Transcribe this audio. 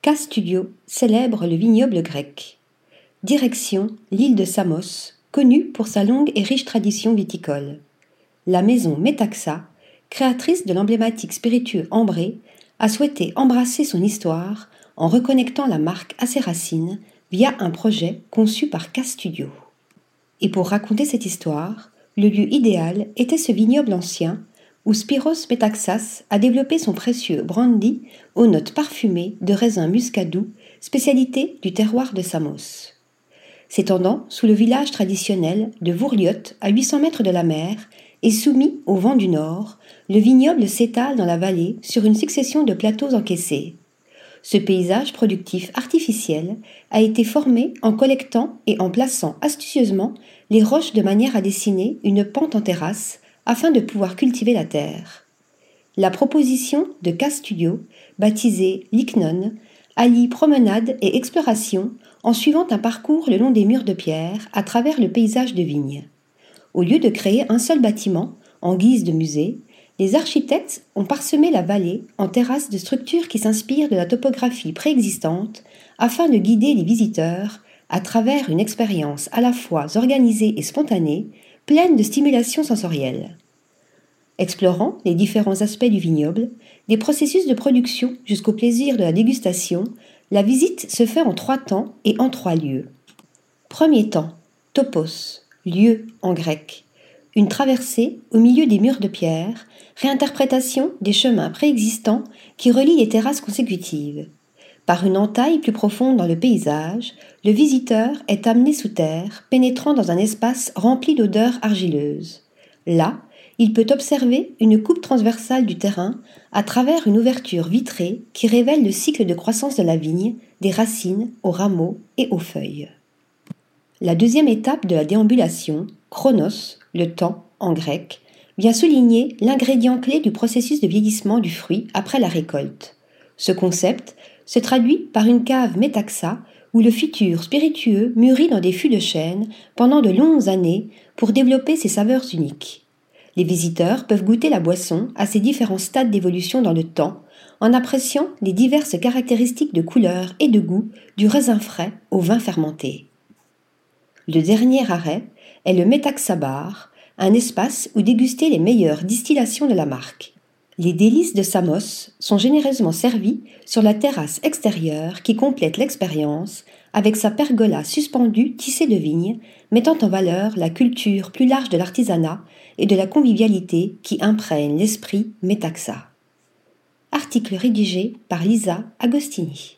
K-Studio célèbre le vignoble grec. Direction l'île de Samos, connue pour sa longue et riche tradition viticole. La maison Metaxa, créatrice de l'emblématique spiritueux ambré, a souhaité embrasser son histoire en reconnectant la marque à ses racines via un projet conçu par K-Studio. Et pour raconter cette histoire, le lieu idéal était ce vignoble ancien où Spiros Metaxas a développé son précieux brandy aux notes parfumées de raisin muscadou, spécialité du terroir de Samos. S'étendant sous le village traditionnel de Vourliot à 800 mètres de la mer et soumis au vent du nord, le vignoble s'étale dans la vallée sur une succession de plateaux encaissés. Ce paysage productif artificiel a été formé en collectant et en plaçant astucieusement les roches de manière à dessiner une pente en terrasse afin de pouvoir cultiver la terre. La proposition de K-Studio, baptisée Lycnon, allie promenade et exploration en suivant un parcours le long des murs de pierre à travers le paysage de vignes. Au lieu de créer un seul bâtiment, en guise de musée, les architectes ont parsemé la vallée en terrasses de structures qui s'inspirent de la topographie préexistante afin de guider les visiteurs à travers une expérience à la fois organisée et spontanée pleine de stimulation sensorielle. Explorant les différents aspects du vignoble, des processus de production jusqu'au plaisir de la dégustation, la visite se fait en trois temps et en trois lieux. Premier temps, topos, lieu en grec. Une traversée au milieu des murs de pierre, réinterprétation des chemins préexistants qui relient les terrasses consécutives. Par une entaille plus profonde dans le paysage, le visiteur est amené sous terre, pénétrant dans un espace rempli d'odeurs argileuses. Là, il peut observer une coupe transversale du terrain à travers une ouverture vitrée qui révèle le cycle de croissance de la vigne, des racines aux rameaux et aux feuilles. La deuxième étape de la déambulation, chronos, le temps en grec, vient souligner l'ingrédient clé du processus de vieillissement du fruit après la récolte. Ce concept se traduit par une cave métaxa où le futur spiritueux mûrit dans des fûts de chêne pendant de longues années pour développer ses saveurs uniques. Les visiteurs peuvent goûter la boisson à ses différents stades d'évolution dans le temps, en appréciant les diverses caractéristiques de couleur et de goût du raisin frais au vin fermenté. Le dernier arrêt est le Metaxa Bar, un espace où déguster les meilleures distillations de la marque. Les délices de Samos sont généreusement servis sur la terrasse extérieure qui complète l'expérience avec sa pergola suspendue tissée de vignes, mettant en valeur la culture plus large de l'artisanat et de la convivialité qui imprègne l'esprit Metaxa. Article rédigé par Lisa Agostini.